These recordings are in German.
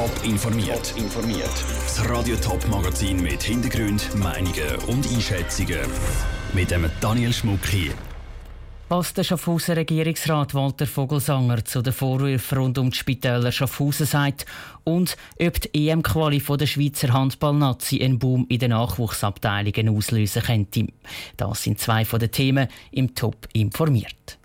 Top informiert. informiert. Das Radio Top Magazin mit Hintergrund, Meinungen und Einschätzungen mit dem Daniel Schmuck hier. Was der Schaffhauser Regierungsrat Walter Vogelsanger zu den Vorwürfen rund um die Spitäler Schaffhausen sagt und ob die EM-Quali der Schweizer Handballnazi einen Boom in den Nachwuchsabteilungen auslösen könnte. Das sind zwei von den Themen im Top informiert.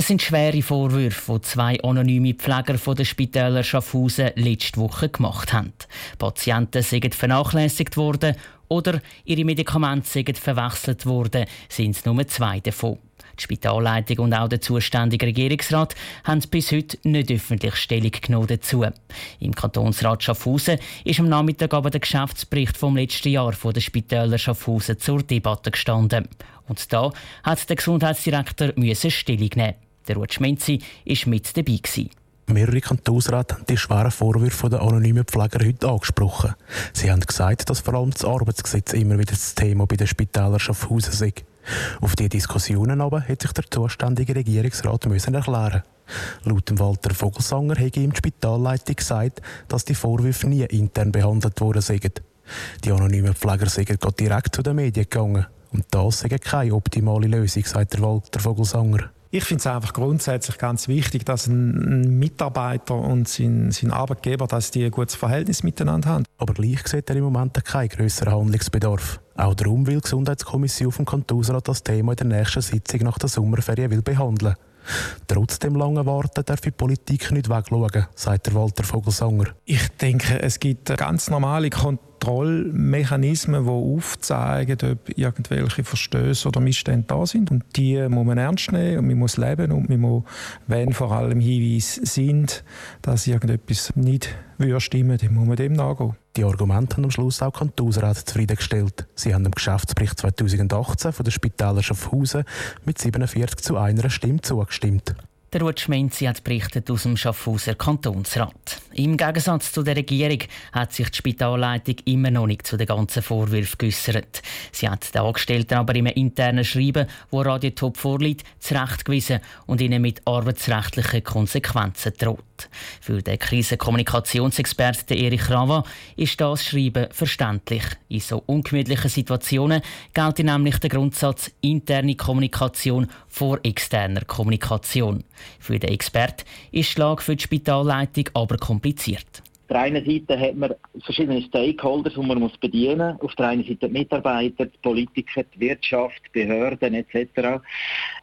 Es sind schwere Vorwürfe, die zwei anonyme Pfleger von der Spitäler Schaffhausen letzte Woche gemacht haben. Patienten sind vernachlässigt worden oder ihre Medikamente sind verwechselt worden, sind es nur zwei davon. Die Spitalleitung und auch der zuständige Regierungsrat haben bis heute nicht öffentlich Stellung genommen dazu. Im Kantonsrat Schaffhausen ist am Nachmittag aber der Geschäftsbericht vom letzten Jahr von der Spitäler Schaffhausen zur Debatte gestanden. Und da hat der Gesundheitsdirektor Stellung nehmen. Der Ruth Schmenzi war mit dabei. Gewesen. Mehrere Kantonsräte haben die schweren Vorwürfe der anonymen Pfleger heute angesprochen. Sie haben gesagt, dass vor allem das Arbeitsgesetz immer wieder das Thema bei den Spitälern Schaffhausen sei. Auf diese Diskussionen aber hat sich der zuständige Regierungsrat müssen erklären. Laut Walter Vogelsanger hat ihm die Spitalleitung gesagt, dass die Vorwürfe nie intern behandelt worden seien. Die anonymen Pfleger seien direkt zu den Medien gegangen. Und das sei keine optimale Lösung, sagt Walter Vogelsanger. Ich finde es einfach grundsätzlich ganz wichtig, dass ein Mitarbeiter und sein, sein Arbeitgeber dass die ein gutes Verhältnis miteinander haben. Aber gleich sieht er im Moment keinen grösseren Handlungsbedarf. Auch darum will die Gesundheitskommission vom Kantonsrat das Thema in der nächsten Sitzung nach der Sommerferien will behandeln. Trotz dem langen Warten darf die Politik nicht wegschauen, sagt der Walter Vogelsanger. Ich denke, es gibt ganz normale Kontrollen Kontrollmechanismen, die aufzeigen, ob irgendwelche Verstöße oder Missstände da sind. Und die muss man ernst nehmen und man muss leben und man muss, wenn vor allem Hinweise sind, dass irgendetwas nicht stimmen dann muss man dem nachgehen. Die Argumente haben am Schluss auch Kantonsrat zufriedengestellt. Sie haben dem Geschäftsbericht 2018 von der Spitäler Schaffhausen mit 47 zu einer Stimme zugestimmt. Der Ruth Schmenzi hat berichtet aus dem Schaffhauser Kantonsrat. Im Gegensatz zu der Regierung hat sich die Spitalleitung immer noch nicht zu den ganzen Vorwürfen geäussert. Sie hat den Angestellten aber im internen Schreiben, wo Radio Top vorliegt, zurechtgewiesen und ihnen mit arbeitsrechtlichen Konsequenzen droht. Für den Krisenkommunikationsexperten Erich Rava ist das Schreiben verständlich. In so ungemütlichen Situationen gilt nämlich der Grundsatz interne Kommunikation vor externer Kommunikation. Für den Experten ist Lage für die Spitalleitung aber kompliziert. Auf der einen Seite hat man verschiedene Stakeholders, die man muss bedienen muss. Auf der einen Seite die Mitarbeiter, die Politiker, die Wirtschaft, die Behörden etc.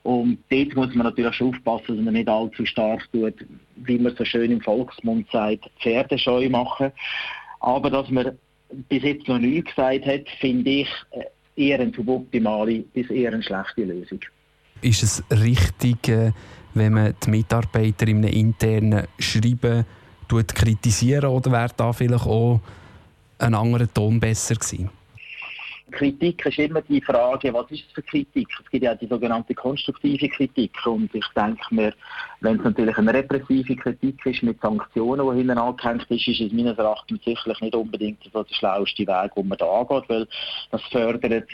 Und dort muss man natürlich schon aufpassen, dass man nicht allzu stark tut, wie man so schön im Volksmund sagt, Pferdescheu machen. Aber dass man bis jetzt noch nichts gesagt hat, finde ich eher eine suboptimale bis eher eine schlechte Lösung. Ist es richtig, äh, wenn man die Mitarbeiter in einem internen Schreiben kritisieren oder wäre da vielleicht auch ein anderer Ton besser gewesen? Kritik ist immer die Frage, was ist es für Kritik? Es gibt ja die sogenannte konstruktive Kritik und ich denke mir, wenn es natürlich eine repressive Kritik ist mit Sanktionen, die hinten angehängt ist, ist es meines Erachtens sicherlich nicht unbedingt so der schlauste Weg, wo man da angeht, weil das fördert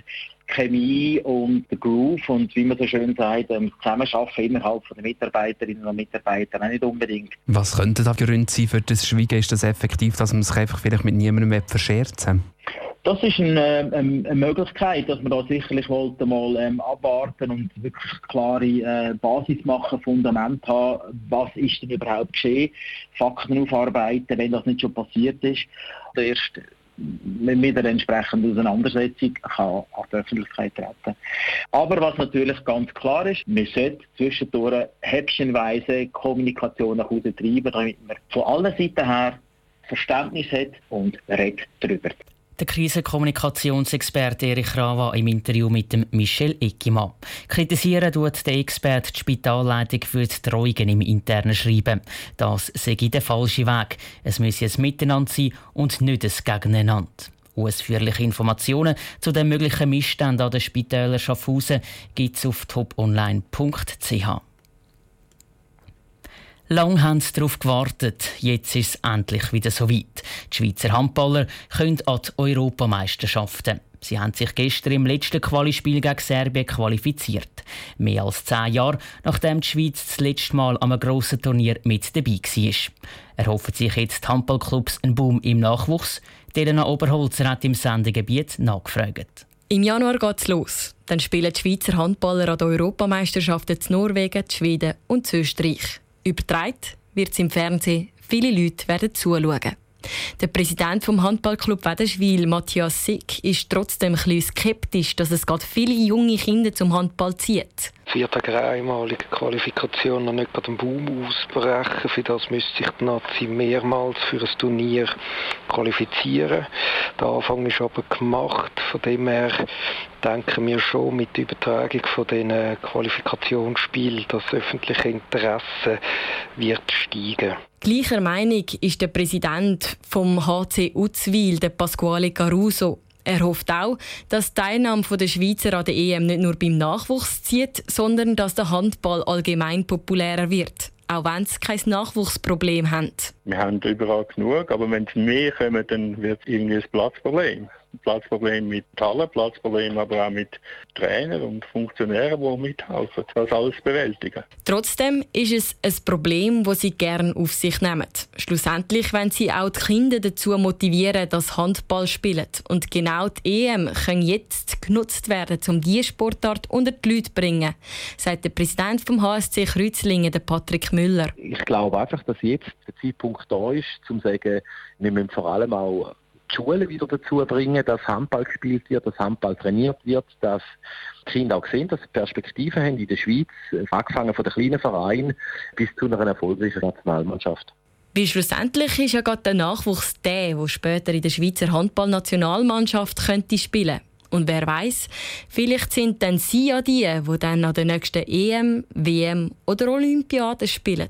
Chemie und der Groove und wie man so schön sagt, ähm, Zusammenarbeiten innerhalb der Mitarbeiterinnen und Mitarbeiter auch nicht unbedingt. Was könnte da Gründe sein für das Schweigen? Ist das effektiv, dass man sich einfach vielleicht mit niemandem verscherzen das ist eine, eine, eine, Möglichkeit, dass man da sicherlich wollte mal ähm, abwarten und wirklich klare äh, Basis machen, Fundament haben, was ist denn überhaupt geschehen, Fakten aufarbeiten, wenn das nicht schon passiert ist. Erst mit einer entsprechenden Auseinandersetzung kann an die Öffentlichkeit treten. Aber was natürlich ganz klar ist, man sollte zwischendurch häppchenweise Kommunikation nach Hause treiben, damit man von allen Seiten her Verständnis hat und redet darüber. Der Krisenkommunikationsexperte Erich Rava im Interview mit dem Michel Eckimann. Kritisieren tut der Experte die Spitalleitung für die Treuungen im internen Schreiben. Das sei der falsche Weg. Es müsse ein Miteinander sein und nicht ein Gegeneinander. Ausführliche Informationen zu den möglichen Missständen an den Spitälern Schaffhausen gibt es auf toponline.ch. Lang haben sie darauf gewartet. Jetzt ist es endlich wieder so weit. Die Schweizer Handballer können an die Europameisterschaften. Sie haben sich gestern im letzten Qualispiel gegen Serbien qualifiziert. Mehr als zehn Jahre, nachdem die Schweiz das letzte Mal an einem grossen Turnier mit dabei war. Erhoffen sich jetzt die Handballclubs einen Boom im Nachwuchs? Elena Oberholzer hat im Sendegebiet nachgefragt. Im Januar geht es los. Dann spielen die Schweizer Handballer an den Europameisterschaften in Norwegen, Schweden und Österreich. Übertragen wird es im Fernsehen. Viele Leute werden zuschauen. Der Präsident vom Handballclub Wederschwil, Matthias Sick, ist trotzdem ein skeptisch, dass es gerade viele junge Kinder zum Handball zieht. Vier Tage einmalige Qualifikation noch nicht gerade einen Boom ausbrechen. Für das müsste sich die Nazi mehrmals für ein Turnier qualifizieren. Der Anfang ist aber gemacht. Von dem her denken wir schon mit der Übertragung von diesen Qualifikationsspielen, das öffentliche Interesse wird steigen. Gleicher Meinung ist der Präsident vom HC Uzwil, der Pasquale Caruso. Er hofft auch, dass die Teilnahme der Schweizer an der EM nicht nur beim Nachwuchs zieht, sondern dass der Handball allgemein populärer wird auch wenn sie kein Nachwuchsproblem haben. Wir haben überall genug, aber wenn es mehr kommen, dann wird es irgendwie ein Platzproblem. Platzproblem mit Hallen, Platzproblem aber auch mit Trainern und Funktionären, die mithelfen, das alles bewältigen. Trotzdem ist es ein Problem, das sie gerne auf sich nehmen. Schlussendlich wollen sie auch die Kinder dazu motivieren, dass Handball spielen. Und genau die EM kann jetzt genutzt werden, um diese Sportart unter die Leute zu bringen, sagt der Präsident vom HSC Kreuzlingen, Patrick Müller. Ich glaube einfach, dass jetzt der Zeitpunkt da ist, um zu sagen, wir müssen vor allem auch die Schulen wieder dazu bringen, dass Handball gespielt wird, dass Handball trainiert wird, dass die Kinder auch sehen, dass sie Perspektiven haben in der Schweiz, angefangen von den kleinen Vereinen bis zu einer erfolgreichen Nationalmannschaft. Weil schlussendlich ist ja gerade der Nachwuchs der, der später in der Schweizer Handballnationalmannschaft könnte spielen. Und wer weiß, vielleicht sind dann sie ja die, die dann an der nächsten EM, WM oder Olympiade spielen.